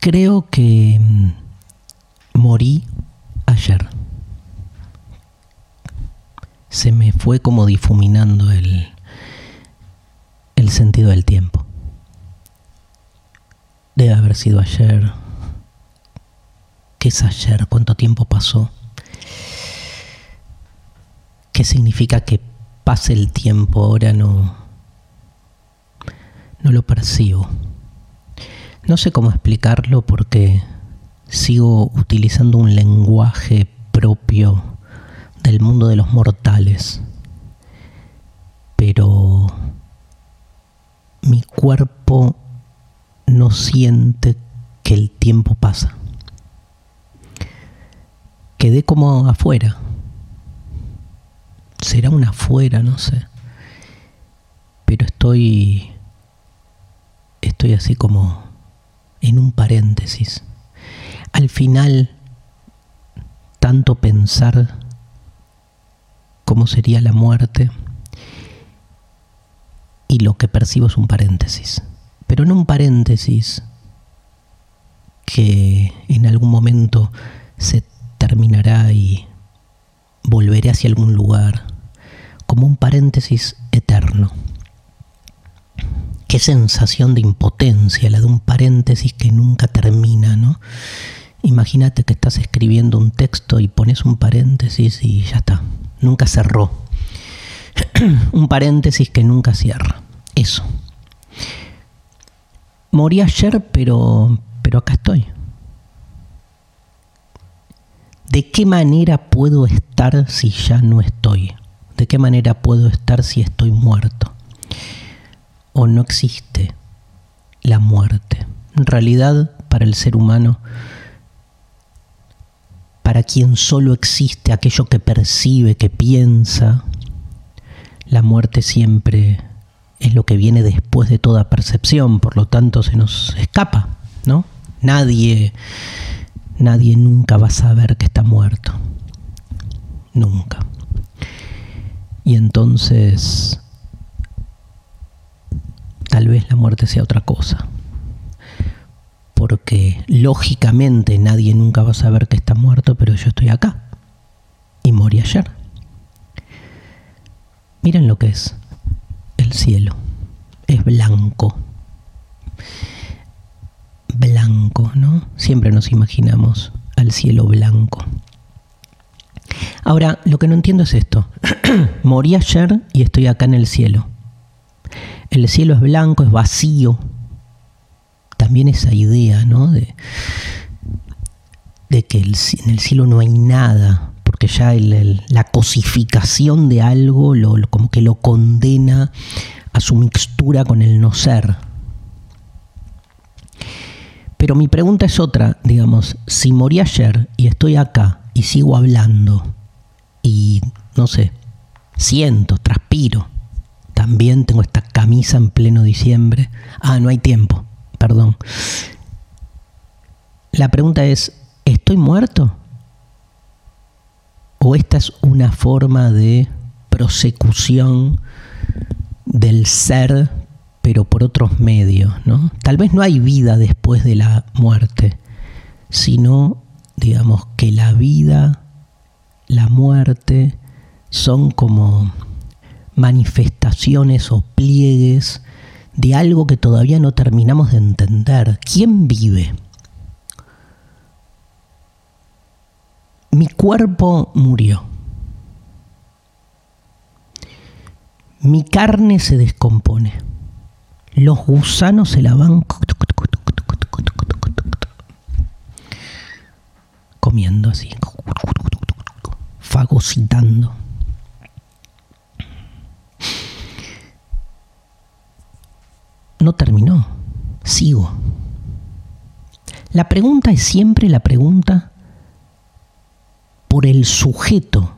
Creo que mm, morí ayer. Se me fue como difuminando el, el sentido del tiempo. Debe haber sido ayer. ¿Qué es ayer? ¿Cuánto tiempo pasó? ¿Qué significa que pase el tiempo ahora? No, no lo percibo. No sé cómo explicarlo porque sigo utilizando un lenguaje propio del mundo de los mortales. Pero mi cuerpo no siente que el tiempo pasa. Quedé como afuera. Será un afuera, no sé. Pero estoy estoy así como en un paréntesis. Al final, tanto pensar cómo sería la muerte y lo que percibo es un paréntesis. Pero no un paréntesis que en algún momento se terminará y volveré hacia algún lugar, como un paréntesis eterno. Qué sensación de impotencia, la de un paréntesis que nunca termina, ¿no? Imagínate que estás escribiendo un texto y pones un paréntesis y ya está, nunca cerró. un paréntesis que nunca cierra. Eso. Morí ayer, pero, pero acá estoy. ¿De qué manera puedo estar si ya no estoy? ¿De qué manera puedo estar si estoy muerto? O no existe la muerte. En realidad, para el ser humano, para quien solo existe aquello que percibe, que piensa, la muerte siempre es lo que viene después de toda percepción, por lo tanto se nos escapa, ¿no? Nadie, nadie nunca va a saber que está muerto. Nunca. Y entonces tal vez la muerte sea otra cosa. Porque lógicamente nadie nunca va a saber que está muerto, pero yo estoy acá. Y morí ayer. Miren lo que es el cielo. Es blanco. Blanco, ¿no? Siempre nos imaginamos al cielo blanco. Ahora, lo que no entiendo es esto. Morí ayer y estoy acá en el cielo. El cielo es blanco, es vacío. También esa idea, ¿no? De, que en el cielo no hay nada, porque ya la cosificación de algo lo, como que lo condena a su mixtura con el no ser. Pero mi pregunta es otra, digamos, si morí ayer y estoy acá y sigo hablando y, no sé, siento, transpiro, también tengo esta camisa en pleno diciembre. Ah, no hay tiempo, perdón. La pregunta es, ¿estoy muerto? ¿O esta es una forma de prosecución del ser, pero por otros medios? ¿no? Tal vez no hay vida después de la muerte, sino, digamos, que la vida, la muerte, son como manifestaciones o pliegues de algo que todavía no terminamos de entender. ¿Quién vive? Mi cuerpo murió. Mi carne se descompone. Los gusanos se la van comiendo así, fagocitando. No terminó, sigo. La pregunta es siempre la pregunta por el sujeto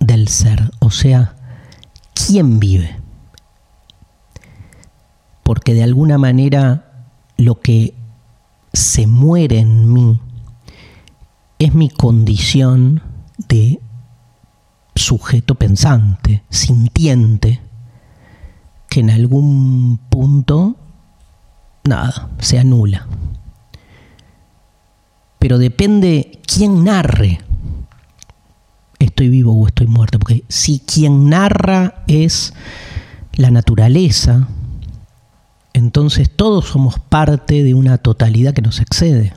del ser, o sea, ¿quién vive? Porque de alguna manera lo que se muere en mí es mi condición de sujeto pensante, sintiente, en algún punto, nada, se anula. pero depende quién narre. Estoy vivo o estoy muerto, porque si quien narra es la naturaleza, entonces todos somos parte de una totalidad que nos excede.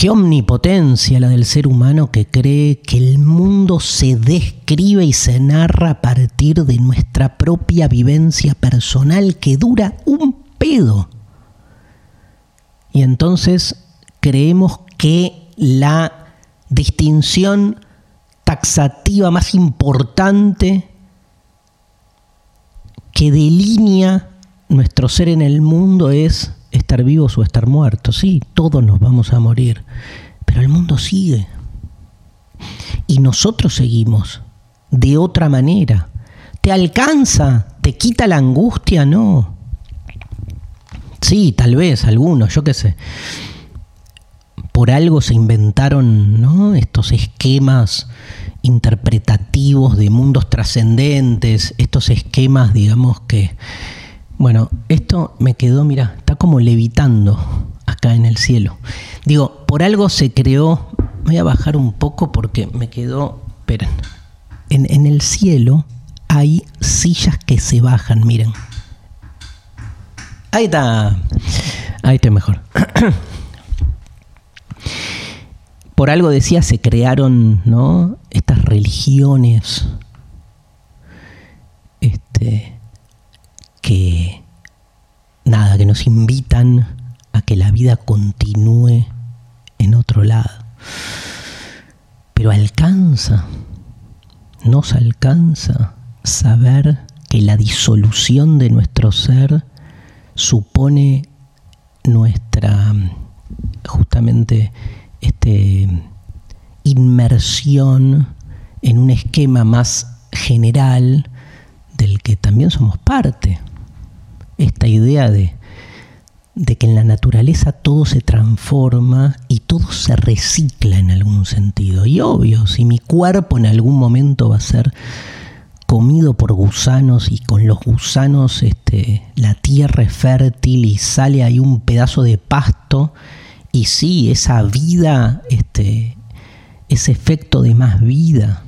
Qué omnipotencia la del ser humano que cree que el mundo se describe y se narra a partir de nuestra propia vivencia personal que dura un pedo. Y entonces creemos que la distinción taxativa más importante que delinea nuestro ser en el mundo es estar vivos o estar muertos. Sí, todos nos vamos a morir, pero el mundo sigue. Y nosotros seguimos de otra manera. ¿Te alcanza? ¿Te quita la angustia? No. Sí, tal vez algunos, yo qué sé. Por algo se inventaron ¿no? estos esquemas interpretativos de mundos trascendentes, estos esquemas, digamos, que bueno, esto me quedó, mira, está como levitando acá en el cielo. Digo, por algo se creó, voy a bajar un poco porque me quedó, esperen, en, en el cielo hay sillas que se bajan, miren. Ahí está, ahí está mejor. por algo decía, se crearon, ¿no? Estas religiones, este, que nada, que nos invitan a que la vida continúe en otro lado. Pero alcanza, nos alcanza saber que la disolución de nuestro ser supone nuestra justamente este inmersión en un esquema más general del que también somos parte esta idea de, de que en la naturaleza todo se transforma y todo se recicla en algún sentido. Y obvio, si mi cuerpo en algún momento va a ser comido por gusanos y con los gusanos este, la tierra es fértil y sale ahí un pedazo de pasto y sí, esa vida, este, ese efecto de más vida.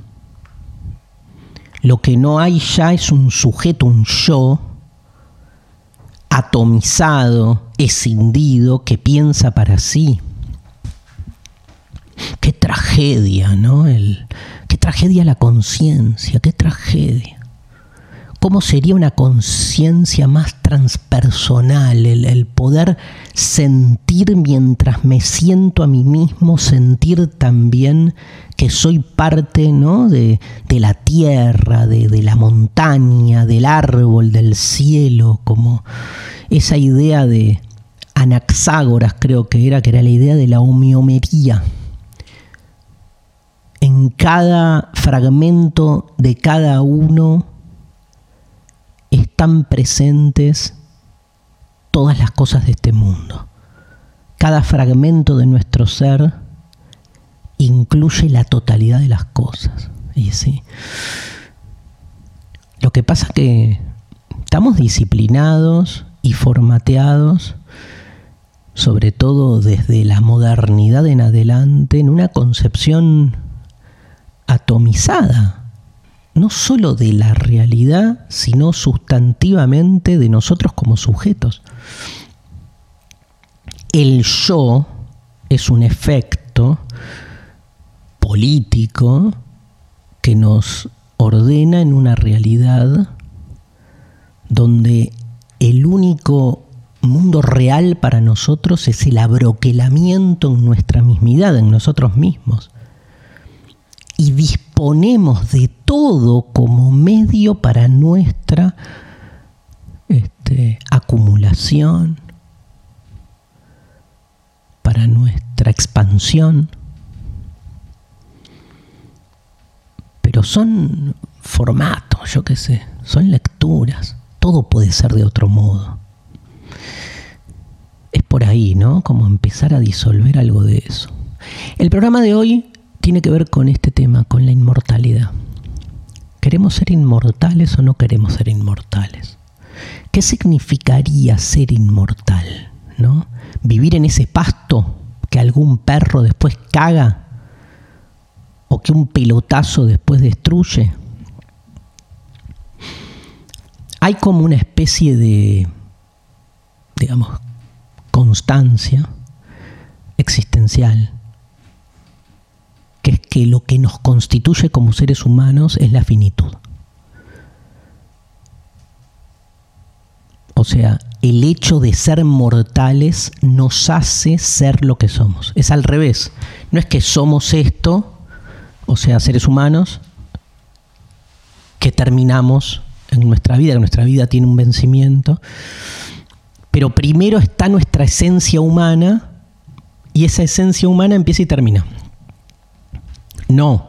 Lo que no hay ya es un sujeto, un yo, atomizado, escindido, que piensa para sí. Qué tragedia, ¿no? El, qué tragedia la conciencia, qué tragedia. ¿Cómo sería una conciencia más transpersonal? El, poder sentir mientras me siento a mí mismo, sentir también que soy parte ¿no? de, la tierra, de, de, la montaña, del árbol, del cielo, como esa idea de Anaxágoras creo que era, que era la idea de la homeomería. En cada fragmento de cada uno están presentes todas las cosas de este mundo. Cada fragmento de nuestro ser incluye la totalidad de las cosas. Y sí. Lo que pasa es que estamos disciplinados y formateados, sobre todo desde la modernidad en adelante, en una concepción atomizada no sólo de la realidad, sino sustantivamente de nosotros como sujetos. El yo es un efecto político que nos ordena en una realidad donde el único mundo real para nosotros es el abroquelamiento en nuestra mismidad, en nosotros mismos y disponemos de todo como medio para nuestra este, acumulación, para nuestra expansión. Pero son formatos, yo qué sé, son lecturas, todo puede ser de otro modo. Es por ahí, ¿no? Como empezar a disolver algo de eso. El programa de hoy tiene que ver con este tema, con la inmortalidad. ¿Queremos ser inmortales o no queremos ser inmortales? ¿Qué significaría ser inmortal? ¿no? Vivir en ese pasto que algún perro después caga o que un pelotazo después destruye. Hay como una especie de, digamos, constancia existencial, que es que lo que nos constituye como seres humanos es la finitud. O sea, el hecho de ser mortales nos hace ser lo que somos. Es al revés. No es que somos esto, o sea, seres humanos, que terminamos en nuestra vida, que nuestra vida tiene un vencimiento, pero primero está nuestra esencia humana y esa esencia humana empieza y termina. No,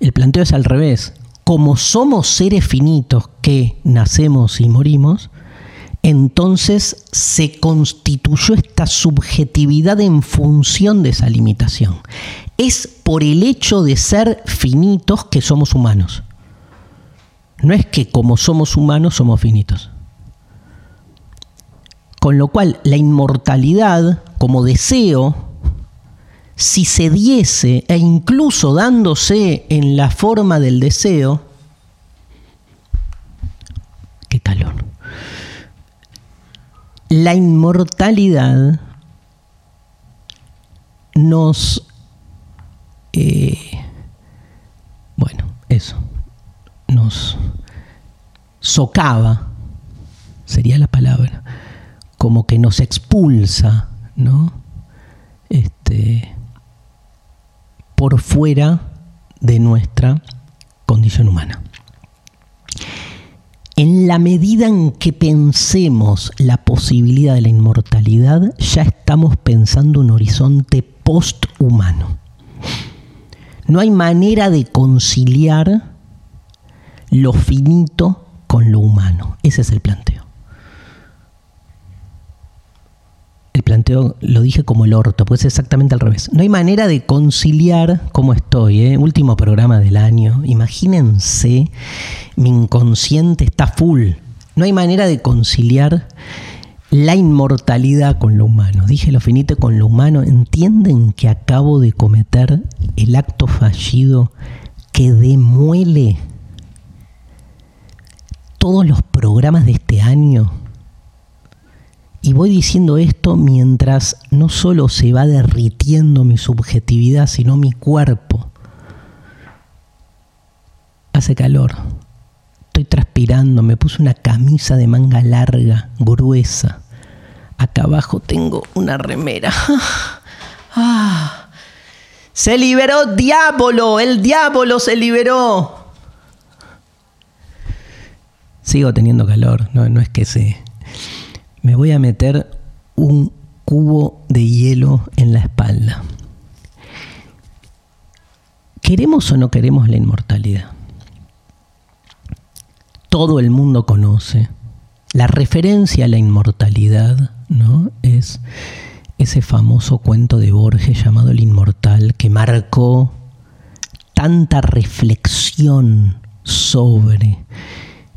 el planteo es al revés. Como somos seres finitos que nacemos y morimos, entonces se constituyó esta subjetividad en función de esa limitación. Es por el hecho de ser finitos que somos humanos. No es que como somos humanos somos finitos. Con lo cual, la inmortalidad como deseo, si se diese e incluso dándose en la forma del deseo, qué calor. La inmortalidad nos... Eh, bueno, eso, nos socava, sería la palabra, como que nos expulsa, ¿no? Este, por fuera de nuestra condición humana. En la medida en que pensemos la posibilidad de la inmortalidad, ya estamos pensando un horizonte posthumano. No hay manera de conciliar lo finito con lo humano. Ese es el planteo. El planteo lo dije como el orto, pues es exactamente al revés. No hay manera de conciliar como estoy, ¿eh? último programa del año. Imagínense, mi inconsciente está full. No hay manera de conciliar la inmortalidad con lo humano. Dije lo finito con lo humano. ¿Entienden que acabo de cometer el acto fallido que demuele todos los programas de este año? Y voy diciendo esto mientras no solo se va derritiendo mi subjetividad, sino mi cuerpo. Hace calor. Estoy transpirando, me puse una camisa de manga larga, gruesa. Acá abajo tengo una remera. Ah. Se liberó diablo, el diablo se liberó. Sigo teniendo calor, no, no es que se me voy a meter un cubo de hielo en la espalda. ¿Queremos o no queremos la inmortalidad? Todo el mundo conoce. La referencia a la inmortalidad ¿no? es ese famoso cuento de Borges llamado El Inmortal que marcó tanta reflexión sobre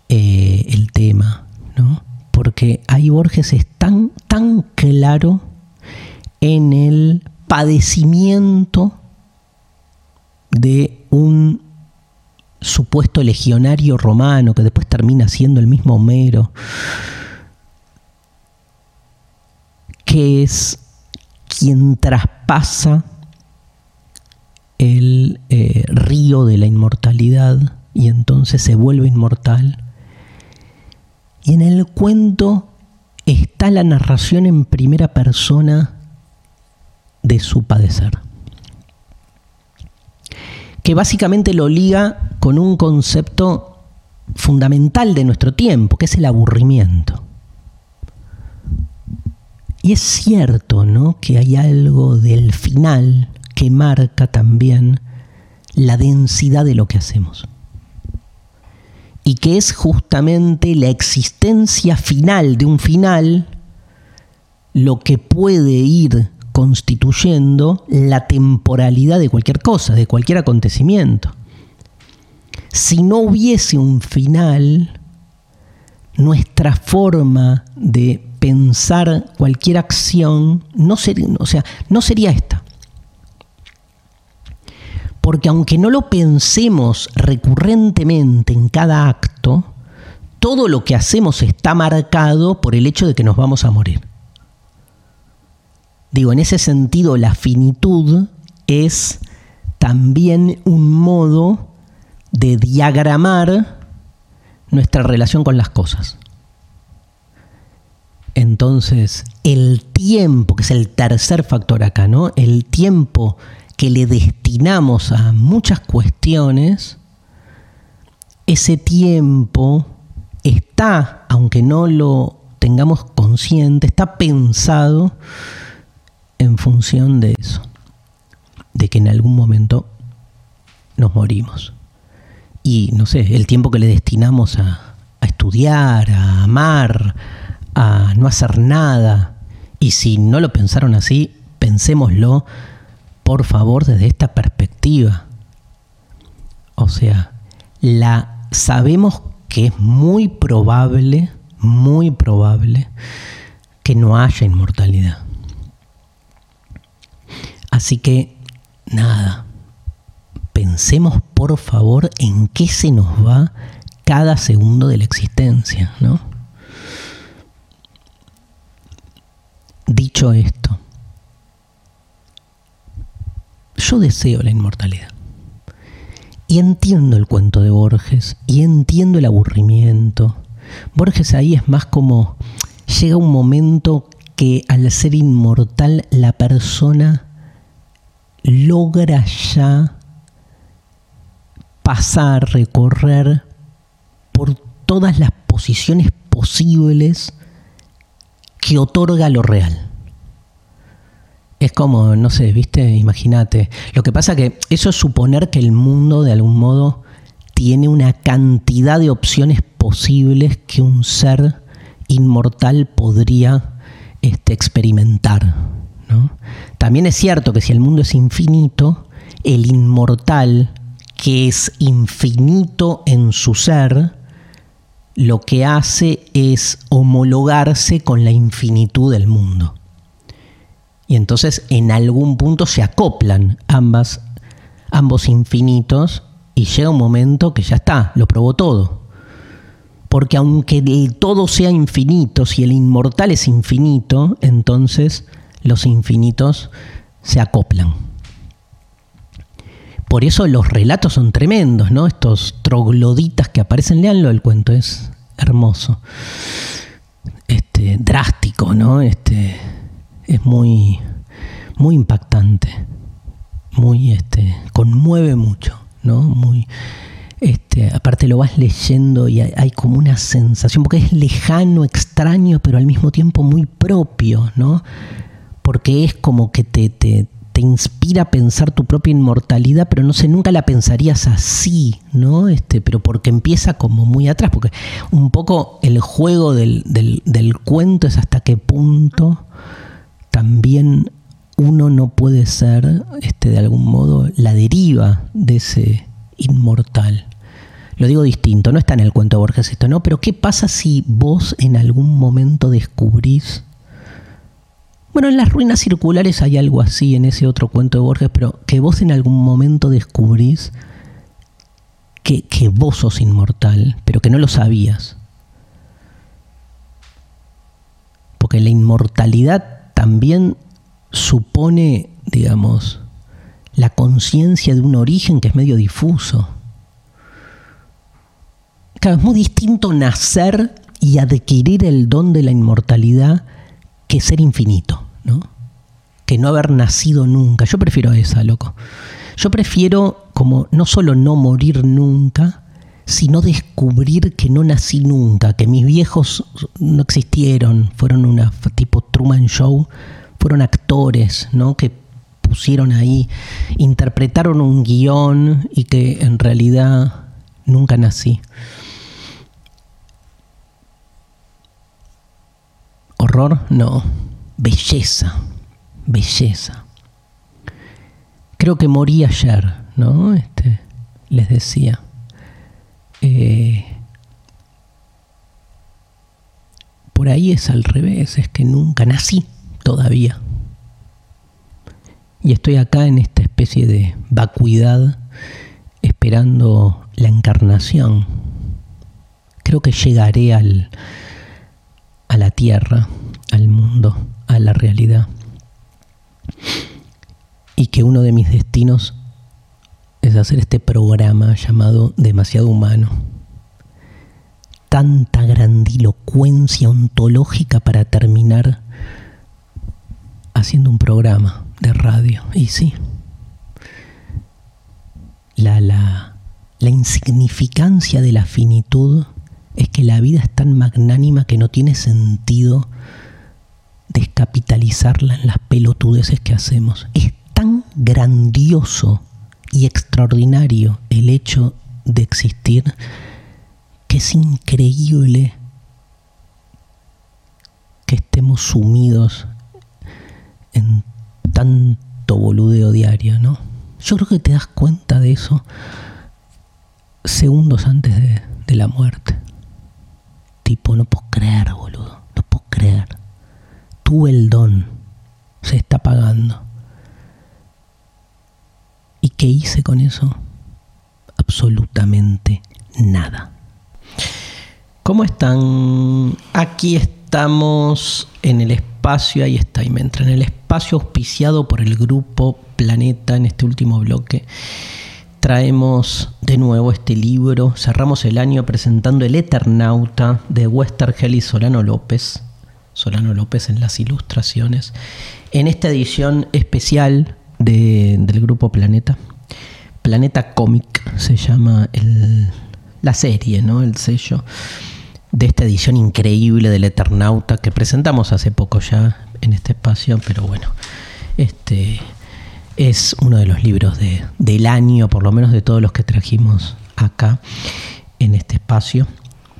eh, el tema. ¿no? Porque ahí Borges es tan, tan claro en el padecimiento de un supuesto legionario romano que después termina siendo el mismo Homero, que es quien traspasa el eh, río de la inmortalidad y entonces se vuelve inmortal y en el cuento está la narración en primera persona de su padecer. Que básicamente lo liga con un concepto fundamental de nuestro tiempo, que es el aburrimiento. Y es cierto, ¿no? Que hay algo del final que marca también la densidad de lo que hacemos y que es justamente la existencia final de un final lo que puede ir constituyendo la temporalidad de cualquier cosa, de cualquier acontecimiento. Si no hubiese un final, nuestra forma de pensar cualquier acción no sería, no sería esta. Porque aunque no lo pensemos recurrentemente en cada acto, todo lo que hacemos está marcado por el hecho de que nos vamos a morir. Digo, en ese sentido, la finitud es también un modo de diagramar nuestra relación con las cosas. Entonces, el tiempo, que es el tercer factor acá, ¿no? El tiempo que le destinamos a muchas cuestiones, ese tiempo está, aunque no lo tengamos consciente, está pensado en función de eso, de que en algún momento nos morimos. Y no sé, el tiempo que le destinamos a, estudiar, a amar, a no hacer nada. Y si no lo pensaron así, pensémoslo, por favor, desde esta perspectiva. O sea, la sabemos que es muy probable, muy probable que no haya inmortalidad. Así que, nada, pensemos por favor en qué se nos va cada segundo de la existencia, ¿no? Dicho esto, yo deseo la inmortalidad. Y entiendo el cuento de Borges, y entiendo el aburrimiento. Borges ahí es más como, llega un momento que al ser inmortal la persona logra ya pasar, recorrer por todas las posiciones posibles que otorga lo real. Es como, no sé, viste, imagínate. Lo que pasa que eso es suponer que el mundo de algún modo tiene una cantidad de opciones posibles que un ser inmortal podría este, experimentar. También es cierto que si el mundo es infinito, el inmortal, que es infinito en su ser, lo que hace es homologarse con la infinitud del mundo. Y entonces en algún punto se acoplan ambos infinitos y llega un momento que ya está, lo probó todo. Porque aunque el todo sea infinito, si el inmortal es infinito, entonces los infinitos se acoplan. Por eso los relatos son tremendos, ¿no? Estos trogloditas que aparecen, leanlo, el cuento es hermoso. Este, drástico, ¿no? Este, es muy, muy impactante. Muy, este, conmueve mucho, ¿no? Muy, este, aparte lo vas leyendo y hay, como una sensación, porque es lejano, extraño, pero al mismo tiempo muy propio, ¿no? Porque es como que te, te, te inspira a pensar tu propia inmortalidad, pero no sé, nunca la pensarías así, ¿no? Este, pero porque empieza como muy atrás, porque un poco el juego del, cuento es hasta qué punto también uno no puede ser, este, de algún modo, la deriva de ese inmortal. Lo digo distinto, no está en el cuento de Borges esto, ¿no? Pero ¿qué pasa si vos en algún momento descubrís bueno, en las ruinas circulares hay algo así en ese otro cuento de Borges, pero que vos en algún momento descubrís que, que vos sos inmortal, pero que no lo sabías. Porque la inmortalidad también supone, digamos, la conciencia de un origen que es medio difuso. Claro, es muy distinto nacer y adquirir el don de la inmortalidad que ser infinito. ¿no? Que no haber nacido nunca. Yo prefiero esa, loco. Yo prefiero como no solo no morir nunca, sino descubrir que no nací nunca, que mis viejos no existieron, fueron una tipo Truman Show, fueron actores, ¿no? Que pusieron ahí, interpretaron un guion y que en realidad nunca nací. ¿Horror? No belleza, belleza. Creo que morí ayer, ¿no? Este, les decía. Eh, por ahí es al revés, es que nunca nací todavía. Y estoy acá en esta especie de vacuidad esperando la encarnación. Creo que llegaré al, a la tierra, al mundo, a la realidad. Y que uno de mis destinos es hacer este programa llamado Demasiado Humano. Tanta grandilocuencia ontológica para terminar haciendo un programa de radio. Y sí, la, la, la insignificancia de la finitud es que la vida es tan magnánima que no tiene sentido descapitalizarla en las pelotudeces que hacemos. Es tan grandioso y extraordinario el hecho de existir que es increíble que estemos sumidos en tanto boludeo diario, ¿no? Yo creo que te das cuenta de eso segundos antes de, la muerte. Tipo, no puedo creer, boludo, no puedo creer. Tú el don se está pagando. ¿Y qué hice con eso? Absolutamente nada. ¿Cómo están? Aquí estamos en el espacio, ahí está, y me entra en el espacio auspiciado por el grupo Planeta en este último bloque. Traemos de nuevo este libro, cerramos el año presentando El Eternauta de Westergel y Solano López. Solano López en las ilustraciones. En esta edición especial del grupo Planeta. Planeta Comic se llama la serie, ¿no? El sello de esta edición increíble del Eternauta que presentamos hace poco ya en este espacio, pero bueno, este es uno de los libros de, del año, por lo menos de todos los que trajimos acá en este espacio.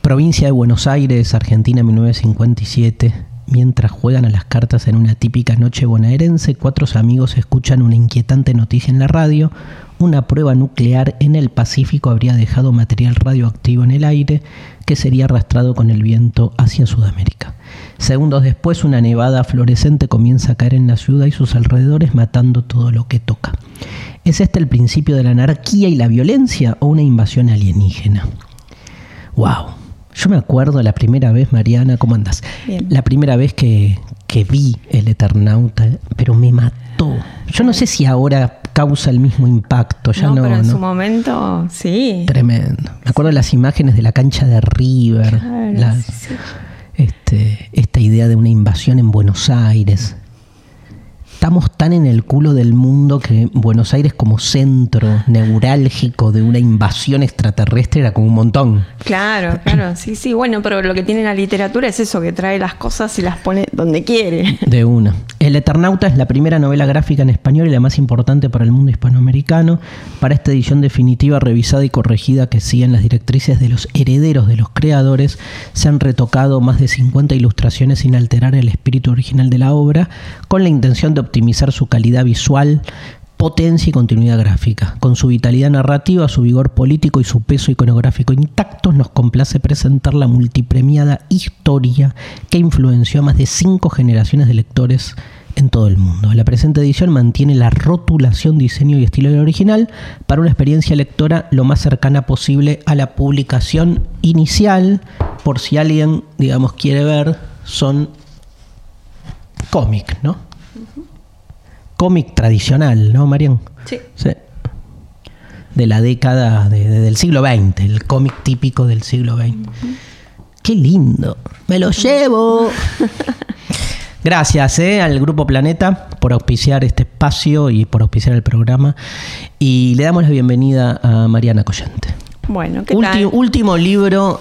Provincia de Buenos Aires, Argentina 1957 Mientras juegan a las cartas en una típica noche bonaerense, cuatro amigos escuchan una inquietante noticia en la radio. Una prueba nuclear en el Pacífico habría dejado material radioactivo en el aire que sería arrastrado con el viento hacia Sudamérica. Segundos después, una nevada fluorescente comienza a caer en la ciudad y sus alrededores matando todo lo que toca. ¿Es este el principio de la anarquía y la violencia o una invasión alienígena? ¡Wow! Yo me acuerdo la primera vez, Mariana, ¿cómo andas? La primera vez que, vi el Eternauta, pero me mató. Yo no sé si ahora causa el mismo impacto. Ya no, pero en su momento, sí. Tremendo. Me acuerdo de las imágenes de la cancha de River, Este, esta idea de una invasión en Buenos Aires estamos tan en el culo del mundo que Buenos Aires como centro neurálgico de una invasión extraterrestre era como un montón. Claro, claro, sí, sí. Bueno, pero lo que tiene la literatura es eso, que trae las cosas y las pone donde quiere. De una. El Eternauta es la primera novela gráfica en español y la más importante para el mundo hispanoamericano. Para esta edición definitiva, revisada y corregida que siguen las directrices de los herederos de los creadores, se han retocado más de 50 ilustraciones sin alterar el espíritu original de la obra, con la intención de optimizar su calidad visual, potencia y continuidad gráfica. Con su vitalidad narrativa, su vigor político y su peso iconográfico intactos, nos complace presentar la multipremiada historia que influenció a más de cinco generaciones de lectores en todo el mundo. La presente edición mantiene la rotulación, diseño y estilo del original para una experiencia lectora lo más cercana posible a la publicación inicial. Por si alguien, digamos, quiere ver, son cómic, ¿no? Cómic tradicional, ¿no, Marian? Sí. De la década del siglo XX, el cómic típico del siglo XX. ¡Qué lindo! ¡Me lo llevo! Gracias eh, al Grupo Planeta por auspiciar este espacio y por auspiciar el programa. Y le damos la bienvenida a Mariana Collante. Bueno, ¿qué Último libro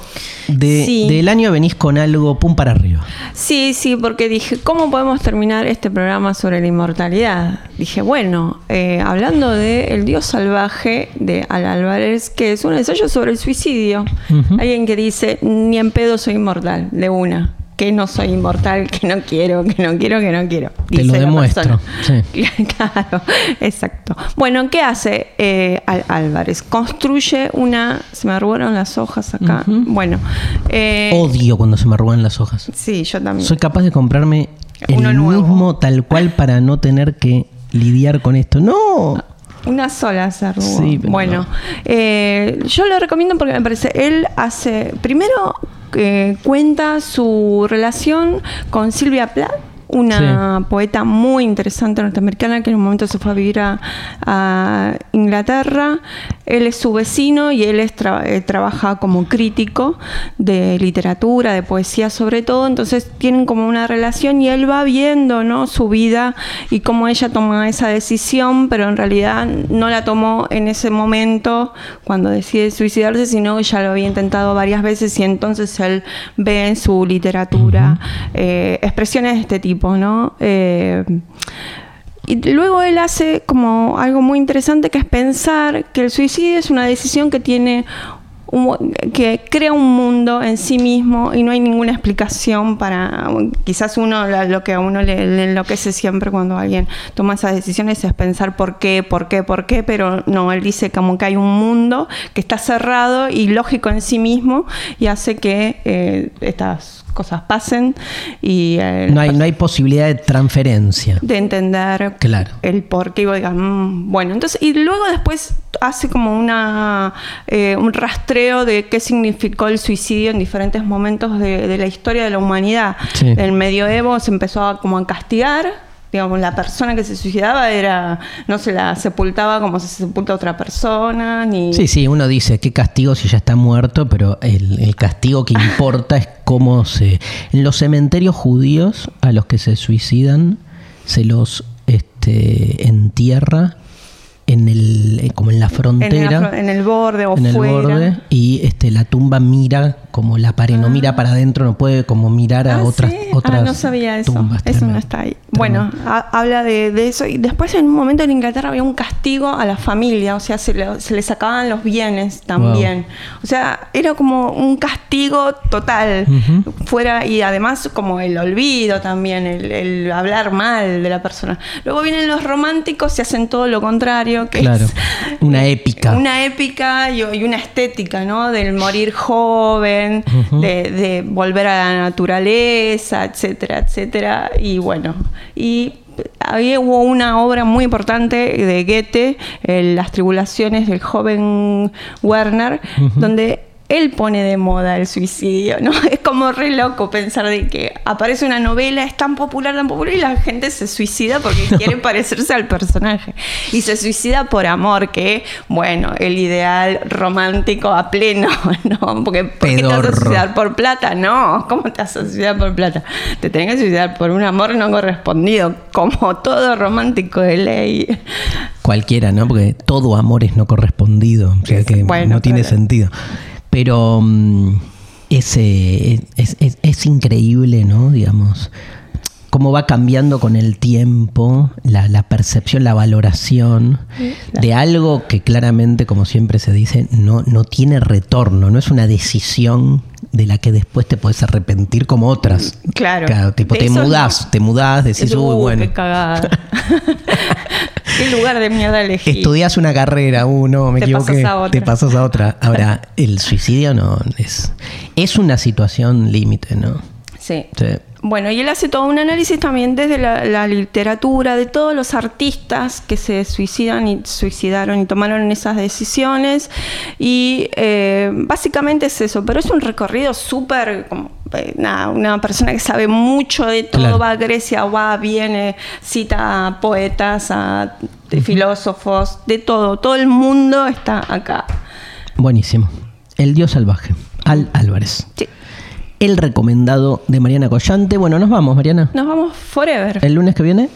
del año, venís con algo pum para arriba. Sí, sí, porque dije, ¿cómo podemos terminar este programa sobre la inmortalidad? Dije, bueno, eh, hablando de El Dios Salvaje de Al Álvarez, que es un ensayo sobre el suicidio. Alguien que dice, ni en pedo soy inmortal, de una. Que no soy inmortal, que no quiero, que no quiero, que no quiero. Te lo demuestro. Sí. claro, exacto. Bueno, ¿qué hace eh, Álvarez? Construye una... Se me arrugaron las hojas acá. Bueno. Eh, Odio cuando se me arrugan las hojas. Sí, yo también. Soy capaz de comprarme el mismo tal cual para no tener que lidiar con esto. No. Una sola se arrugó. Sí, bueno, eh, yo lo recomiendo porque me parece, él hace, primero eh, cuenta su relación con Silvia Plath una poeta muy interesante norteamericana que en un momento se fue a vivir a, Inglaterra. Él es su vecino y él eh, trabaja como crítico de literatura, de poesía sobre todo. Entonces tienen como una relación y él va viendo ¿no? su vida y cómo ella toma esa decisión, pero en realidad no la tomó en ese momento cuando decide suicidarse, sino que ya lo había intentado varias veces y entonces él ve en su literatura eh, expresiones de este tipo Eh, y luego él hace como algo muy interesante que es pensar que el suicidio es una decisión que tiene que crea un mundo en sí mismo y no hay ninguna explicación para quizás uno lo que a uno le, enloquece siempre cuando alguien toma esas decisiones es pensar por qué, por qué, por qué, pero no, él dice como que hay un mundo que está cerrado y lógico en sí mismo y hace que eh, estas cosas pasen y... Eh, no, hay, no hay posibilidad de transferencia. De entender claro. el por qué y digas, mm, bueno, entonces, y luego después hace como una, eh, un rastreo de qué significó el suicidio en diferentes momentos de, la historia de la humanidad. El medioevo se empezó a, como a castigar digamos, la persona que se suicidaba era, no se la sepultaba como se sepulta otra persona, ni... Sí, sí, uno dice, qué castigo si ya está muerto, pero el, castigo que importa es cómo se... En los cementerios judíos a los que se suicidan se los este, entierra en el eh, como en la frontera en, el borde o en el borde y este la tumba mira como la pared no mira ah. para adentro no puede como mirar a ah, otras otras ah, no sabía eso. eso no está ahí bueno habla de, eso. Y después en un momento en Inglaterra había un castigo a la familia. O sea se le, se sacaban los bienes también. O sea era como un castigo total. Fuera y además como el olvido también el hablar mal de la persona. Luego vienen los románticos y hacen todo lo contrario claro, una épica. Una épica y, una estética, ¿no? Del morir joven, de, volver a la naturaleza, etcétera, etcétera. Y bueno, y había hubo una obra muy importante de Goethe, Las tribulaciones del joven Werner, donde él pone de moda el suicidio, ¿no? Es como re loco pensar de que aparece una novela, es tan popular, tan popular, y la gente se suicida porque quiere parecerse al personaje. Y se suicida por amor, que, bueno, el ideal romántico a pleno, ¿no? Porque ¿por qué te vas a suicidar por plata? No, ¿cómo te vas a suicidar por plata? Te tenés que suicidar por un amor no correspondido, como todo romántico de ley. Cualquiera, ¿no? Porque todo amor es no correspondido, o sea que no tiene sentido. Pero mm, es, es, increíble, ¿no? Digamos, cómo va cambiando con el tiempo la, percepción, la valoración de algo que claramente, como siempre se dice, no, no tiene retorno, no es una decisión de la que después te puedes arrepentir como otras. Claro. tipo, te mudás, te mudás, decís, uy, bueno. Qué cagada. ¿Qué lugar de mierda elegí? Estudias una carrera, uno, uh, me te Pasas a otra. Te pasas a otra. Ahora, el suicidio no es. Es una situación límite, ¿no? Sí. Bueno, y él hace todo un análisis también desde la, literatura, de todos los artistas que se suicidan y suicidaron y tomaron esas decisiones. Y eh, básicamente es eso, pero es un recorrido súper eh, una persona que sabe mucho de todo, va a Grecia, va, viene, cita poetas, a filósofos, de todo, todo el mundo está acá. Buenísimo. El Dios salvaje, Al Álvarez. Sí. El recomendado de Mariana Collante. Bueno, nos vamos, Mariana. Nos vamos forever. ¿El lunes que viene?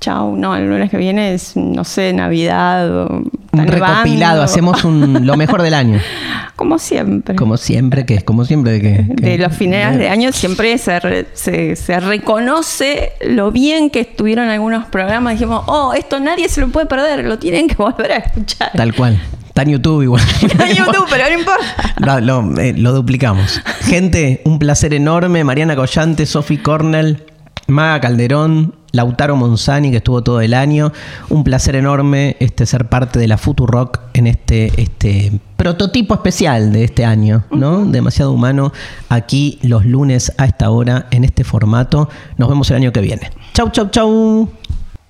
Chau, no, el lunes que viene es, no sé, Navidad. O un recopilado, hacemos lo mejor del año. Como siempre. Como siempre, que es como siempre. De, que, de los finales de año siempre se, se, reconoce lo bien que estuvieron algunos programas. Dijimos, oh, esto nadie se lo puede perder, lo tienen que volver a escuchar. Tal cual. Está en YouTube igual. Está en YouTube, pero no importa. Eh, lo, duplicamos. Gente, un placer enorme. Mariana Collante, Sophie Cornell, Maga Calderón, Lautaro Monzani, que estuvo todo el año. Un placer enorme este, ser parte de la Rock en este, este prototipo especial de este año, ¿no? Demasiado humano. Aquí los lunes a esta hora, en este formato. Nos vemos el año que viene. Chau, chau, chau.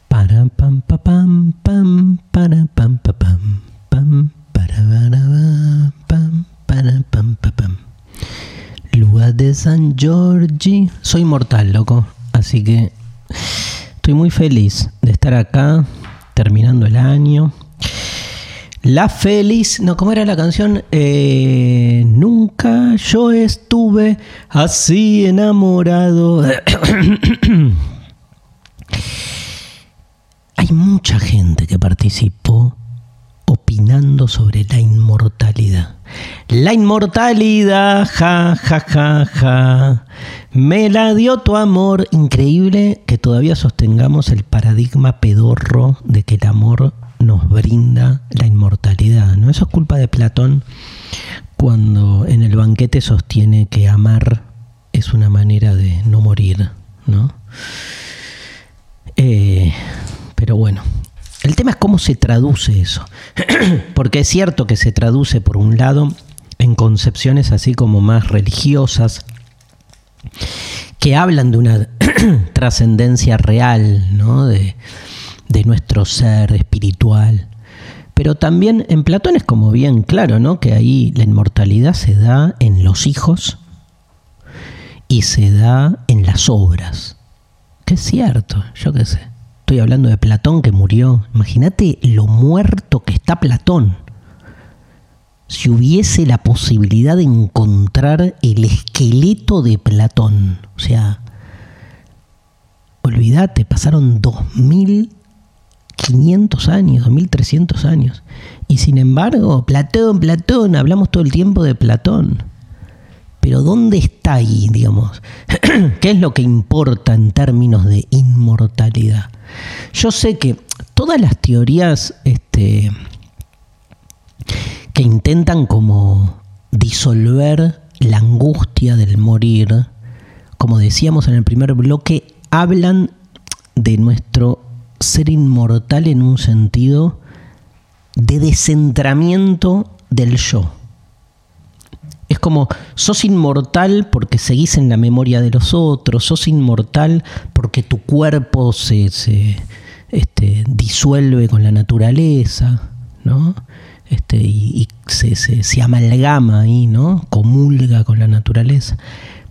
Para pam pam pam para pam pam pam pam. Lugar de San Giorgi. Soy mortal, loco. Así que estoy muy feliz de estar acá terminando el año. La feliz, no, ¿cómo era la canción? Eh, nunca yo estuve así enamorado. hay mucha gente que participó opinando sobre la inmortalidad. La inmortalidad, ja, ja, ja, ja. Me la dio tu amor. Increíble que todavía sostengamos el paradigma pedorro de que el amor nos brinda la inmortalidad. ¿no? Eso es culpa de Platón cuando en el banquete sostiene que amar es una manera de no morir. ¿no? Eh, pero bueno, el tema es cómo se traduce eso. Porque es cierto que se traduce, por un lado, en concepciones así como más religiosas, que hablan de una trascendencia real, ¿no? De, de, nuestro ser espiritual. Pero también en Platón es como bien claro, ¿no? Que ahí la inmortalidad se da en los hijos y se da en las obras. Que es cierto, yo qué sé. Hablando de Platón que murió. Imagínate lo muerto que está Platón. Si hubiese la posibilidad de encontrar el esqueleto de Platón. O sea, olvídate, pasaron 2500 años, 2300 años. Y sin embargo, Platón, Platón, hablamos todo el tiempo de Platón. Pero ¿dónde está ahí, digamos? ¿Qué es lo que importa en términos de inmortalidad? Yo sé que todas las teorías este, que intentan como disolver la angustia del morir, como decíamos en el primer bloque, hablan de nuestro ser inmortal en un sentido de descentramiento del yo. Como, sos inmortal porque seguís en la memoria de los otros, sos inmortal porque tu cuerpo se, este, disuelve con la naturaleza, ¿no? Este, y, se, se, amalgama ahí, ¿no? Comulga con la naturaleza.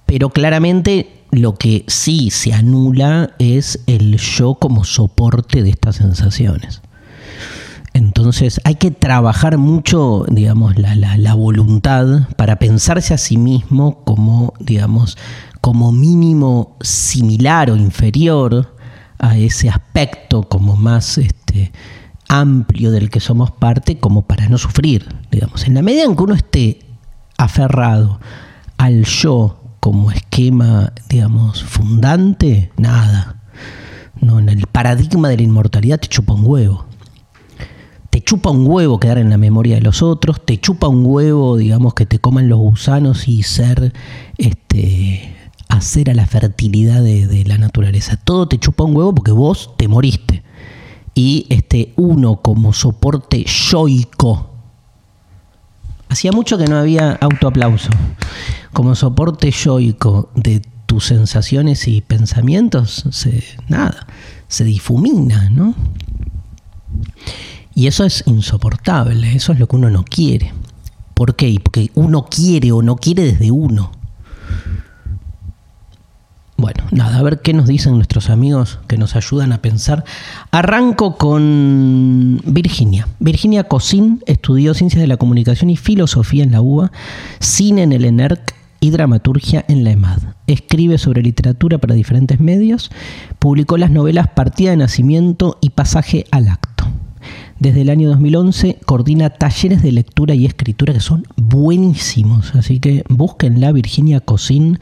Pero claramente lo que sí se anula es el yo como soporte de estas sensaciones. Entonces hay que trabajar mucho, digamos, la, voluntad para pensarse a sí mismo como, digamos, como mínimo similar o inferior a ese aspecto como más este, amplio del que somos parte, como para no sufrir, digamos. En la medida en que uno esté aferrado al yo como esquema, digamos, fundante, nada. No, en el paradigma de la inmortalidad te chupa un huevo te chupa un huevo quedar en la memoria de los otros, te chupa un huevo, digamos, que te coman los gusanos y ser, este, hacer a la fertilidad de, la naturaleza. Todo te chupa un huevo porque vos te moriste. Y este, uno como soporte yoico. Hacía mucho que no había autoaplauso. Como soporte yoico de tus sensaciones y pensamientos, se, nada, se difumina, ¿no? Y eso es insoportable, eso es lo que uno no quiere. ¿Por qué? Porque uno quiere o no quiere desde uno. Bueno, nada, a ver qué nos dicen nuestros amigos que nos ayudan a pensar. Arranco con Virginia. Virginia Cosín estudió Ciencias de la Comunicación y Filosofía en la UBA, Cine en el ENERC y Dramaturgia en la EMAD. Escribe sobre literatura para diferentes medios, publicó las novelas Partida de Nacimiento y Pasaje al Acto. Desde el año 2011 coordina talleres de lectura y escritura que son buenísimos. Así que búsquenla, Virginia Cosín.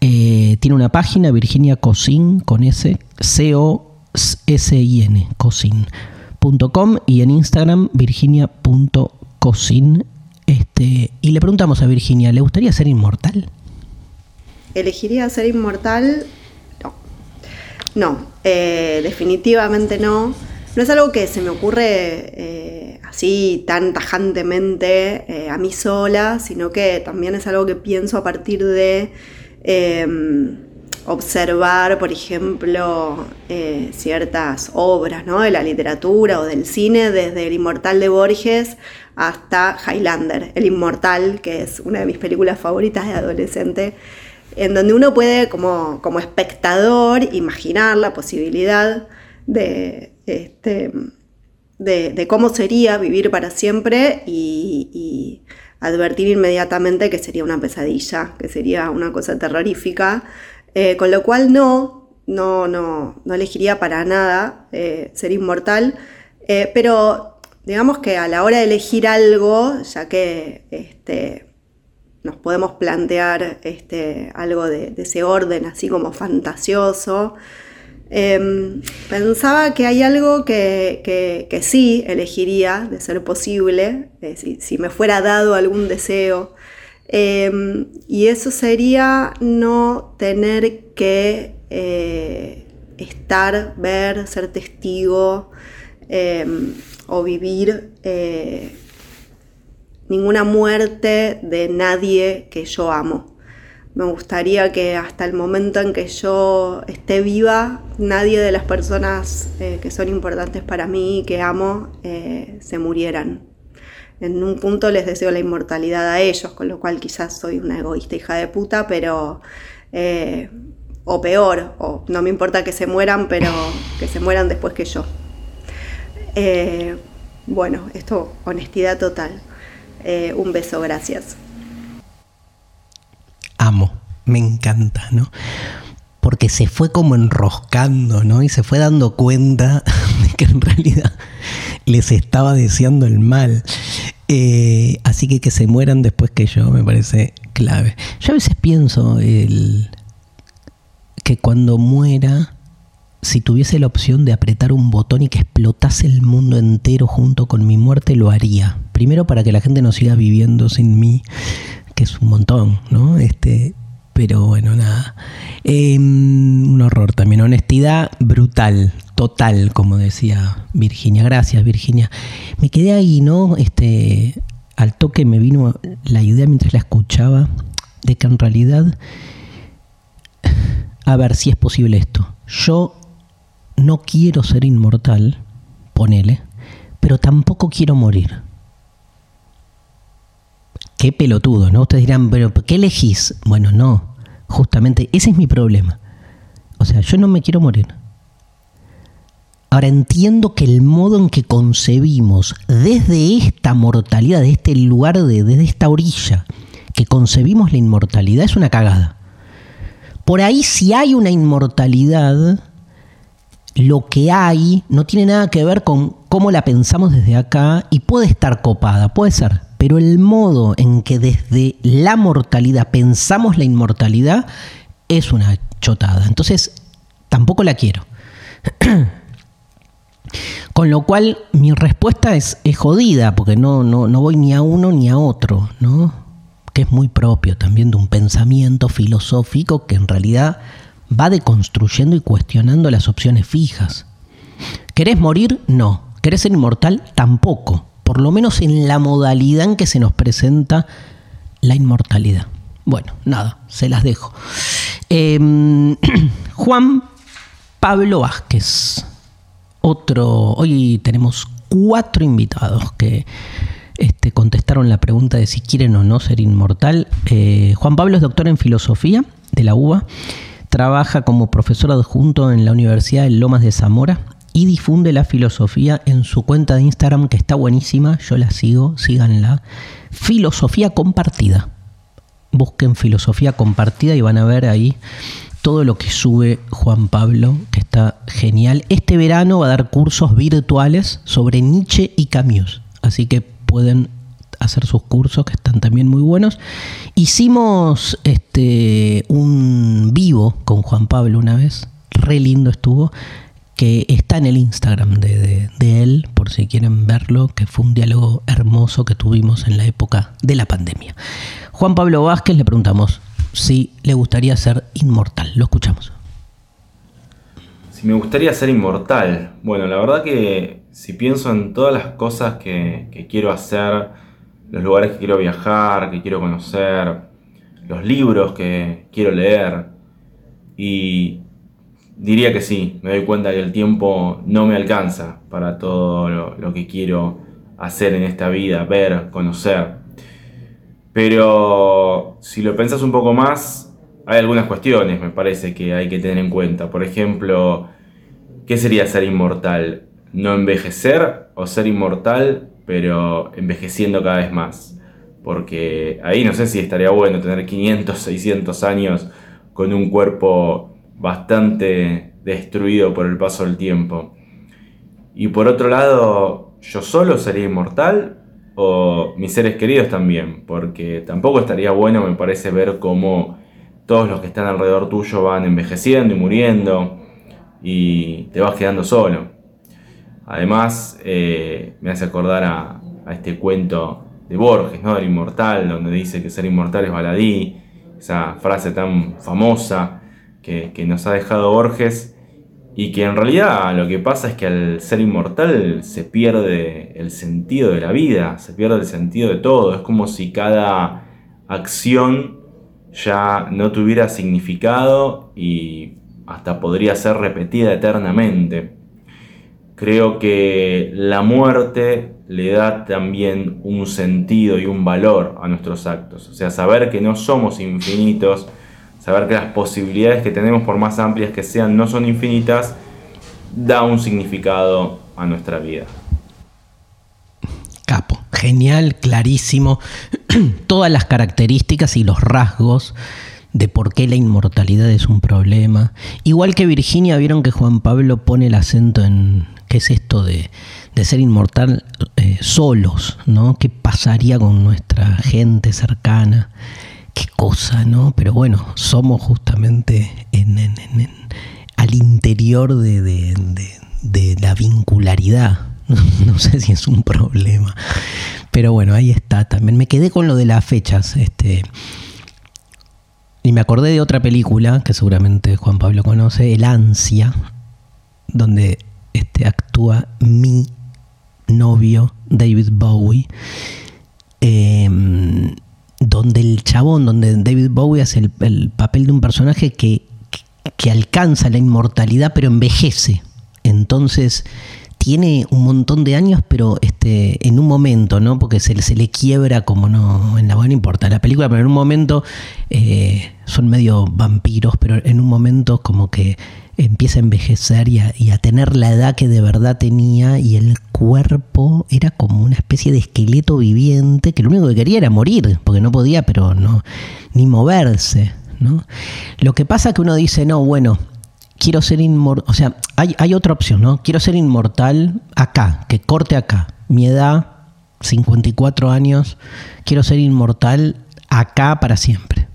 Eh, tiene una página, Virginia Cosín, con S, C-O-S-I-N, Cosín.com y en Instagram, virginia.cosín. Cosín. Este, y le preguntamos a Virginia, ¿le gustaría ser inmortal? ¿Elegiría ser inmortal? No. No, eh, definitivamente no. No es algo que se me ocurre eh, así tan tajantemente eh, a mí sola, sino que también es algo que pienso a partir de em, observar, por ejemplo, ciertas obras de la literatura o del cine, desde El Inmortal de Borges hasta Highlander, El Inmortal, que es una de mis películas favoritas de adolescente en donde uno puede como, espectador imaginar la posibilidad de, este, de, cómo sería vivir para siempre y, advertir inmediatamente que sería una pesadilla, que sería una cosa terrorífica, eh, con lo cual no, no, no, no elegiría para nada eh, ser inmortal, eh, pero digamos que a la hora de elegir algo, ya que este, nos podemos plantear este, algo de, ese orden así como fantasioso. Em, pensaba que hay algo que, sí elegiría de ser posible, eh, si, me fuera dado algún deseo, em, y eso sería no tener que eh, estar, ver, ser testigo em, o vivir eh, ninguna muerte de nadie que yo amo. Me gustaría que hasta el momento en que yo esté viva, nadie de las personas eh, que son importantes para mí y que amo eh, se murieran. En un punto les deseo la inmortalidad a ellos, con lo cual quizás soy una egoísta hija de puta, pero... Eh, o peor, o no me importa que se mueran, pero que se mueran después que yo. bueno, esto, honestidad total. Un beso, gracias. Amo, me encanta, ¿no? Porque se fue como enroscando, ¿no? Y se fue dando cuenta de que en realidad les estaba deseando el mal. Eh, así que que se mueran después que yo me parece clave. Yo a veces pienso el, que cuando muera si tuviese la opción de apretar un botón y que explotase el mundo entero junto con mi muerte, lo haría. Primero para que la gente no siga viviendo sin mí, es un montón, ¿no? Este, pero bueno, nada. Em, un horror también. Honestidad brutal, total, como decía Virginia. Gracias, Virginia. Me quedé ahí, ¿no? Este, al toque me vino la idea mientras la escuchaba de que en realidad, a ver si es posible esto. Yo no quiero ser inmortal, ponele, pero tampoco quiero morir. Qué pelotudo, ¿no? Ustedes dirán, pero ¿qué elegís? Bueno, no, justamente ese es mi problema. O sea, yo no me quiero morir. Ahora entiendo que el modo en que concebimos desde esta mortalidad, de este lugar, de, desde esta orilla, que concebimos la inmortalidad es una cagada. Por ahí si hay una inmortalidad, lo que hay no tiene nada que ver con cómo la pensamos desde acá y puede estar copada, puede ser, pero el modo en que desde la mortalidad pensamos la inmortalidad es una chotada. Entonces, tampoco la quiero. Con lo cual, mi respuesta es, jodida, porque no, no, no voy ni a uno ni a otro, ¿no? Que es muy propio también de un pensamiento filosófico que en realidad va deconstruyendo y cuestionando las opciones fijas. ¿Querés morir? No. ¿Querés ser inmortal? Tampoco. Por lo menos en la modalidad en que se nos presenta la inmortalidad. Bueno, nada, se las dejo. Em, Juan Pablo Vázquez. Otro. Hoy tenemos cuatro invitados que este, contestaron la pregunta de si quieren o no ser inmortal. Eh, Juan Pablo es doctor en filosofía de la UBA Trabaja como profesor adjunto en la Universidad de Lomas de Zamora y difunde la filosofía en su cuenta de Instagram que está buenísima, yo la sigo, síganla. Filosofía compartida. Busquen filosofía compartida y van a ver ahí todo lo que sube Juan Pablo, que está genial. Este verano va a dar cursos virtuales sobre Nietzsche y Camus, así que pueden hacer sus cursos que están también muy buenos. Hicimos este un vivo con Juan Pablo una vez, re lindo estuvo, que está en el Instagram de, él, por si quieren verlo, que fue un diálogo hermoso que tuvimos en la época de la pandemia. Juan Pablo Vázquez le preguntamos si le gustaría ser inmortal. Lo escuchamos. Si me gustaría ser inmortal. Bueno, la verdad que si pienso en todas las cosas que, que quiero hacer, los lugares que quiero viajar, que quiero conocer, los libros que quiero leer, y Diría que sí, me doy cuenta que el tiempo no me alcanza para todo lo, que quiero hacer en esta vida, ver, conocer. Pero si lo pensás un poco más, hay algunas cuestiones, me parece, que hay que tener en cuenta. Por ejemplo, ¿qué sería ser inmortal? ¿No envejecer o ser inmortal, pero envejeciendo cada vez más? Porque ahí no sé si estaría bueno tener 500, 600 años con un cuerpo bastante destruido por el paso del tiempo. Y por otro lado, ¿yo solo sería inmortal? ¿O mis seres queridos también? Porque tampoco estaría bueno, me parece, ver cómo todos los que están alrededor tuyo van envejeciendo y muriendo y te vas quedando solo. Además, eh, me hace acordar a, este cuento de Borges, ¿no? Del inmortal, donde dice que ser inmortal es baladí, esa frase tan famosa que, nos ha dejado Borges y que en realidad lo que pasa es que al ser inmortal se pierde el sentido de la vida, se pierde el sentido de todo, es como si cada acción ya no tuviera significado y hasta podría ser repetida eternamente. Creo que la muerte le da también un sentido y un valor a nuestros actos, o sea, saber que no somos infinitos, saber que las posibilidades que tenemos, por más amplias que sean, no son infinitas, da un significado a nuestra vida. Capo, genial, clarísimo. Todas las características y los rasgos de por qué la inmortalidad es un problema. Igual que Virginia, vieron que Juan Pablo pone el acento en qué es esto de, ser inmortal eh, solos, ¿no? ¿Qué pasaría con nuestra gente cercana? Qué cosa, ¿no? Pero bueno, somos justamente en, al interior de, la vincularidad. No, sé si es un problema. Pero bueno, ahí está también. Me quedé con lo de las fechas. Este, y me acordé de otra película que seguramente Juan Pablo conoce, El Ansia, donde este, actúa mi novio David Bowie. Eh, donde el chabón, donde David Bowie hace el, papel de un personaje que, que, alcanza la inmortalidad pero envejece. Entonces tiene un montón de años, pero este, en un momento, ¿no? Porque se, se le quiebra como no, en la buena importa la película, pero en un momento eh, son medio vampiros, pero en un momento como que empieza a envejecer y a, tener la edad que de verdad tenía y el cuerpo era como una especie de esqueleto viviente que lo único que quería era morir, porque no podía, pero no, ni moverse. ¿no? Lo que pasa que uno dice, no, bueno, quiero ser inmortal, o sea, hay, hay otra opción, ¿no? Quiero ser inmortal acá, que corte acá. Mi edad, 54 años, quiero ser inmortal acá para siempre.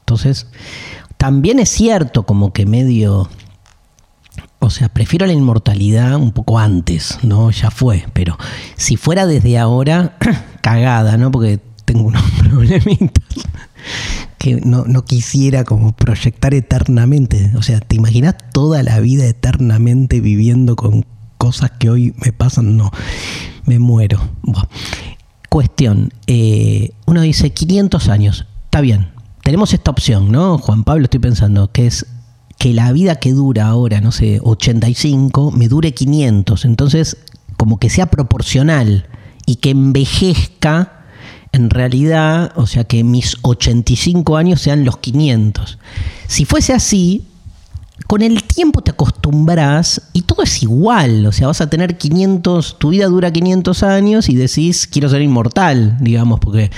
Entonces, también es cierto como que medio o sea, prefiero la inmortalidad un poco antes, ¿no? Ya fue, pero si fuera desde ahora, cagada, ¿no? Porque tengo unos problemitas que no, quisiera como proyectar eternamente. O sea, ¿te imaginas toda la vida eternamente viviendo con cosas que hoy me pasan? No, me muero. Cuestión, eh, uno dice 500 años, está bien, tenemos esta opción, ¿no? Juan Pablo, estoy pensando, que es que la vida que dura ahora, no sé, 85, me dure 500. Entonces, como que sea proporcional y que envejezca en realidad, o sea, que mis 85 años sean los 500. Si fuese así, con el tiempo te acostumbras y todo es igual, o sea, vas a tener 500, tu vida dura 500 años y decís, quiero ser inmortal, digamos, porque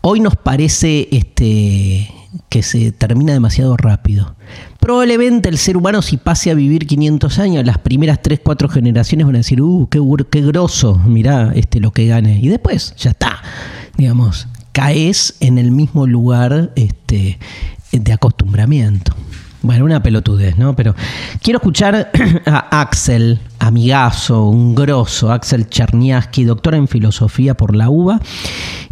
hoy nos parece este, que se termina demasiado rápido. Probablemente el ser humano si pase a vivir 500 años, las primeras 3, 4 generaciones van a decir, uh, qué, qué grosso, mirá este, lo que gane. Y después, ya está, digamos, caes en el mismo lugar este, de acostumbramiento. Bueno, una pelotudez, ¿no? Pero quiero escuchar a Axel, amigazo, un grosso, Axel Cherniaski, doctor en filosofía por la UBA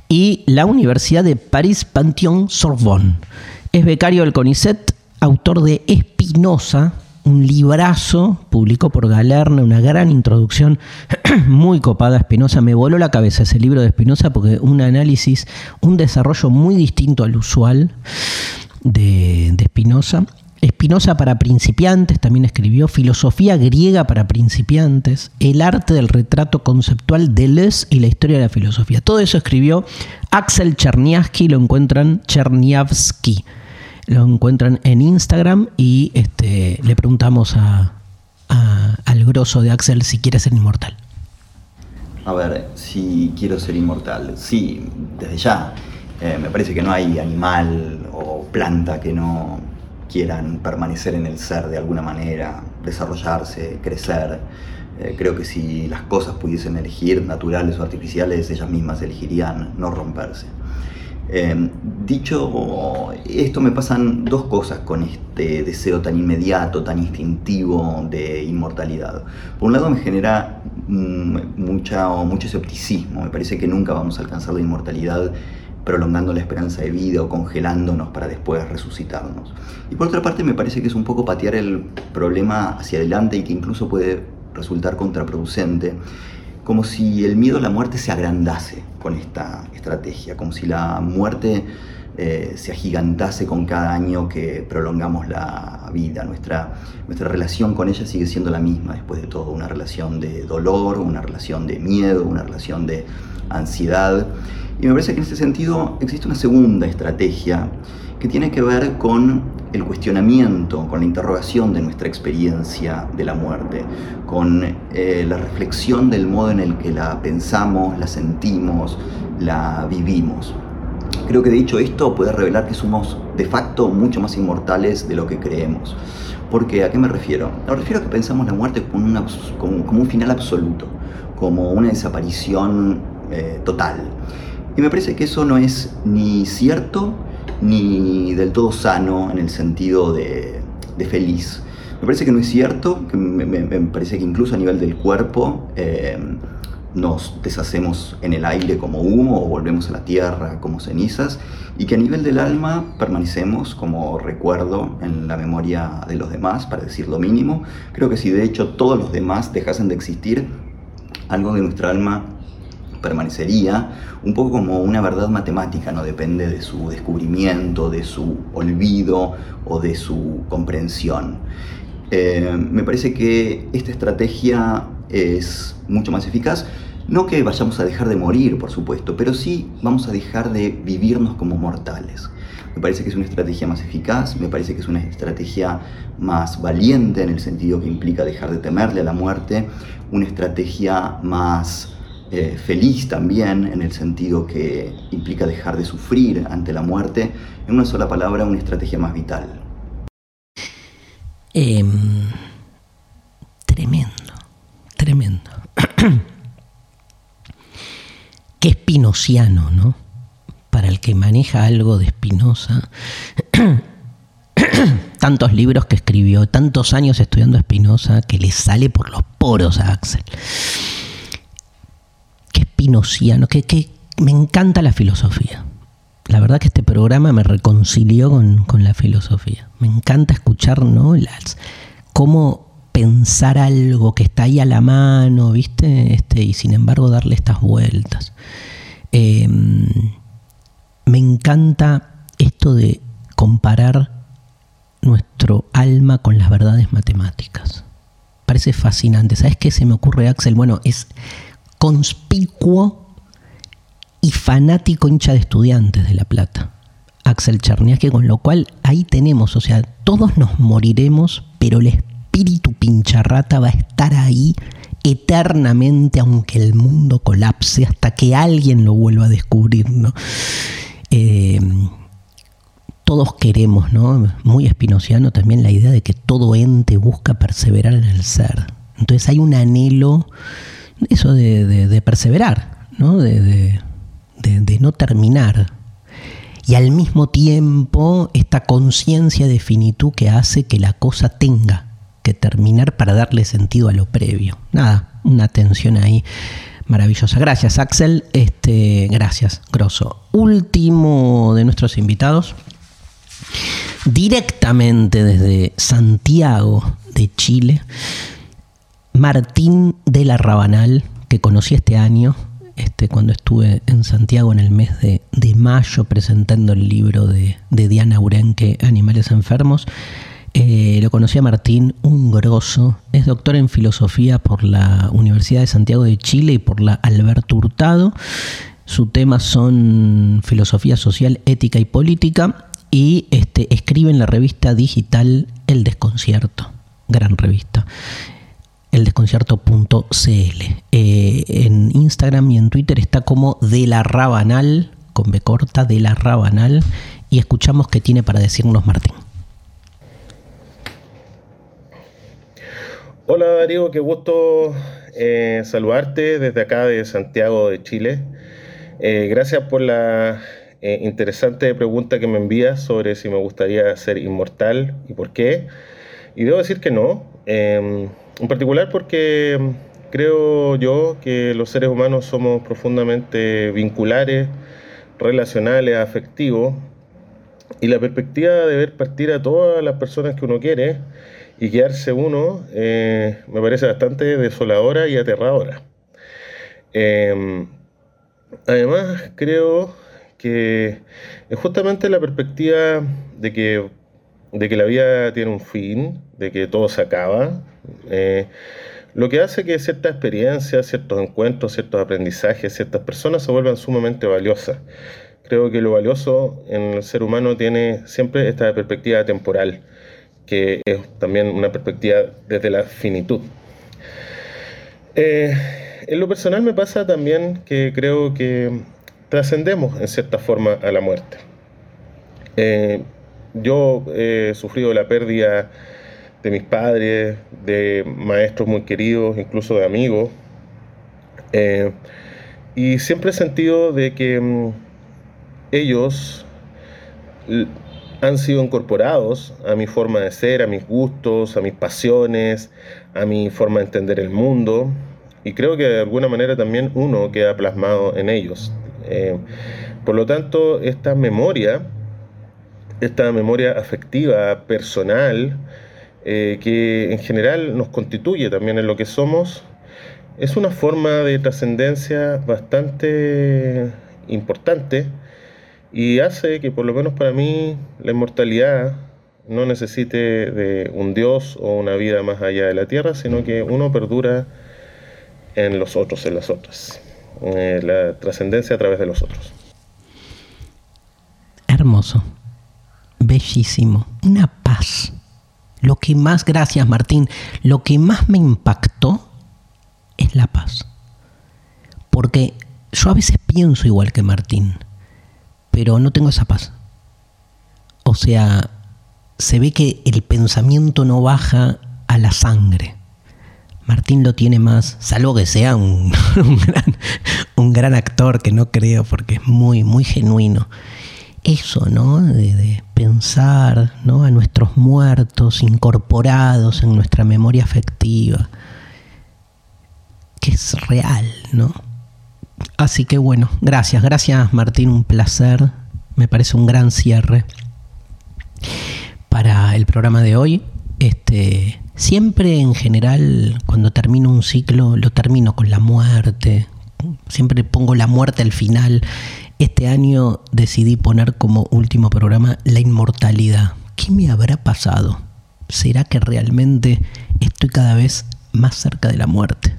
y la Universidad de París Pantheon Sorbonne. Es becario del CONICET, autor de Espinosa, un librazo, publicó por Galerne una gran introducción muy copada Espinosa. Me voló la cabeza ese libro de Espinosa porque un análisis, un desarrollo muy distinto al usual de Espinosa. Espinosa para principiantes también escribió Filosofía griega para principiantes, El arte del retrato conceptual de Les y la historia de la filosofía. Todo eso escribió Axel Cherniavsky, lo encuentran Cherniavsky lo encuentran en Instagram y este, le preguntamos a, al grosso de Axel si quiere ser inmortal. A ver, si quiero ser inmortal, sí, desde ya. Eh, me parece que no hay animal o planta que no quieran permanecer en el ser de alguna manera, desarrollarse, crecer. Eh, creo que si las cosas pudiesen elegir, naturales o artificiales, ellas mismas elegirían no romperse. Em, dicho esto, me pasan dos cosas con este deseo tan inmediato, tan instintivo de inmortalidad. Por un lado, me genera mm, mucha, mucho escepticismo. Me parece que nunca vamos a alcanzar la inmortalidad prolongando la esperanza de vida o congelándonos para después resucitarnos. Y por otra parte, me parece que es un poco patear el problema hacia adelante y que incluso puede resultar contraproducente como si el miedo a la muerte se agrandase con esta estrategia, como si la muerte eh, se agigantase con cada año que prolongamos la vida. Nuestra, nuestra relación con ella sigue siendo la misma después de todo, una relación de dolor, una relación de miedo, una relación de ansiedad. Y me parece que en este sentido existe una segunda estrategia que tiene que ver con el cuestionamiento, con la interrogación de nuestra experiencia de la muerte, con eh, la reflexión del modo en el que la pensamos, la sentimos, la vivimos. Creo que dicho esto puede revelar que somos de facto mucho más inmortales de lo que creemos. Porque, ¿a qué me refiero? Me refiero a que pensamos la muerte como, como, un final absoluto, como una desaparición eh, total. Y me parece que eso no es ni cierto ni del todo sano en el sentido de, feliz. Me parece que no es cierto, que me, parece que incluso a nivel del cuerpo eh, nos deshacemos en el aire como humo o volvemos a la tierra como cenizas y que a nivel del alma permanecemos como recuerdo en la memoria de los demás, para decir lo mínimo. Creo que si de hecho todos los demás dejasen de existir, algo de nuestra alma permanecería un poco como una verdad matemática, no depende de su descubrimiento, de su olvido o de su comprensión. Eh, me parece que esta estrategia es mucho más eficaz. No que vayamos a dejar de morir, por supuesto, pero sí vamos a dejar de vivirnos como mortales. Me parece que es una estrategia más eficaz, me parece que es una estrategia más valiente en el sentido que implica dejar de temerle a la muerte, una estrategia más eh, feliz también, en el sentido que implica dejar de sufrir ante la muerte, en una sola palabra, una estrategia más vital. Em, tremendo, tremendo. Qué espinociano, ¿no? Para el que maneja algo de Espinosa, tantos libros que escribió, tantos años estudiando Espinosa, que le sale por los poros a Axel pinociano, que, me encanta la filosofía. La verdad que este programa me reconcilió con, la filosofía. Me encanta escuchar, ¿no? Cómo pensar algo que está ahí a la mano, ¿viste? Este, y sin embargo darle estas vueltas. Em, me encanta esto de comparar nuestro alma con las verdades matemáticas. Parece fascinante. ¿Sabes qué se me ocurre, Axel? Bueno, es conspicuo y fanático hincha de estudiantes de La Plata, Axel Cherniaski, con lo cual ahí tenemos, o sea, todos nos moriremos, pero el espíritu pincharrata va a estar ahí eternamente, aunque el mundo colapse, hasta que alguien lo vuelva a descubrir, ¿no? Eh, todos queremos, ¿no? Muy espinociano también la idea de que todo ente busca perseverar en el ser. Entonces hay un anhelo eso de, perseverar, ¿no? De, no terminar. y al mismo tiempo esta conciencia de finitud que hace que la cosa tenga que terminar para darle sentido a lo previo. Nada, una tensión ahí maravillosa. Gracias, Axel. Este, gracias, Grosso. Último de nuestros invitados. Directamente desde Santiago de Chile, Martín de la Rabanal, que conocí este año, este, cuando estuve en Santiago en el mes de, mayo presentando el libro de, Diana Urenque, Animales Enfermos. Eh, lo conocí a Martín, un grosso. Es doctor en filosofía por la Universidad de Santiago de Chile y por la Alberto Hurtado. Su tema son filosofía social, ética y política. Y este, escribe en la revista digital El Desconcierto. Gran revista eldesconcierto.cl. Eh, en Instagram y en Twitter está como de la Rabanal, con B corta, de la Rabanal, y escuchamos qué tiene para decirnos Martín. Hola Darío, qué gusto eh, saludarte desde acá de Santiago de Chile. Eh, gracias por la interesante pregunta que me envías sobre si me gustaría ser inmortal y por qué. Y debo decir que no. En particular porque creo yo que los seres humanos somos profundamente vinculares, relacionales, afectivos, y la perspectiva de ver partir a todas las personas que uno quiere y quedarse uno eh, me parece bastante desoladora y aterradora. Em, además, creo que es justamente la perspectiva de que, de que la vida tiene un fin, de que todo se acaba, eh, lo que hace que ciertas experiencias, ciertos encuentros, ciertos aprendizajes, ciertas personas se vuelvan sumamente valiosas. Creo que lo valioso en el ser humano tiene siempre esta perspectiva temporal, que es también una perspectiva desde la finitud. Eh, en lo personal me pasa también que creo que trascendemos en cierta forma a la muerte. Eh, yo he sufrido la pérdida de mis padres, de maestros muy queridos, incluso de amigos. Eh, y siempre he sentido de que mm, ellos han sido incorporados a mi forma de ser, a mis gustos, a mis pasiones, a mi forma de entender el mundo. Y creo que de alguna manera también uno queda plasmado en ellos. Eh, por lo tanto, esta memoria, esta memoria afectiva, personal, eh, que en general nos constituye también en lo que somos, es una forma de trascendencia bastante importante y hace que por lo menos para mí la inmortalidad no necesite de un Dios o una vida más allá de la tierra, sino que uno perdura en los otros, en las otras, eh, la trascendencia a través de los otros. Hermoso, bellísimo, una paz lo que más, gracias Martín, lo que más me impactó es la paz. Porque yo a veces pienso igual que Martín, pero no tengo esa paz. O sea, se ve que el pensamiento no baja a la sangre. Martín lo tiene más, salvo que sea un, gran, un gran actor, que no creo, porque es muy, muy genuino eso, ¿no? De, pensar ¿no? a nuestros muertos incorporados en nuestra memoria afectiva, que es real, ¿no? Así que bueno, gracias, gracias Martín, un placer, me parece un gran cierre para el programa de hoy. Este, siempre en general, cuando termino un ciclo, lo termino con la muerte, siempre pongo la muerte al final este año decidí poner como último programa la inmortalidad. ¿Qué me habrá pasado? ¿Será que realmente estoy cada vez más cerca de la muerte?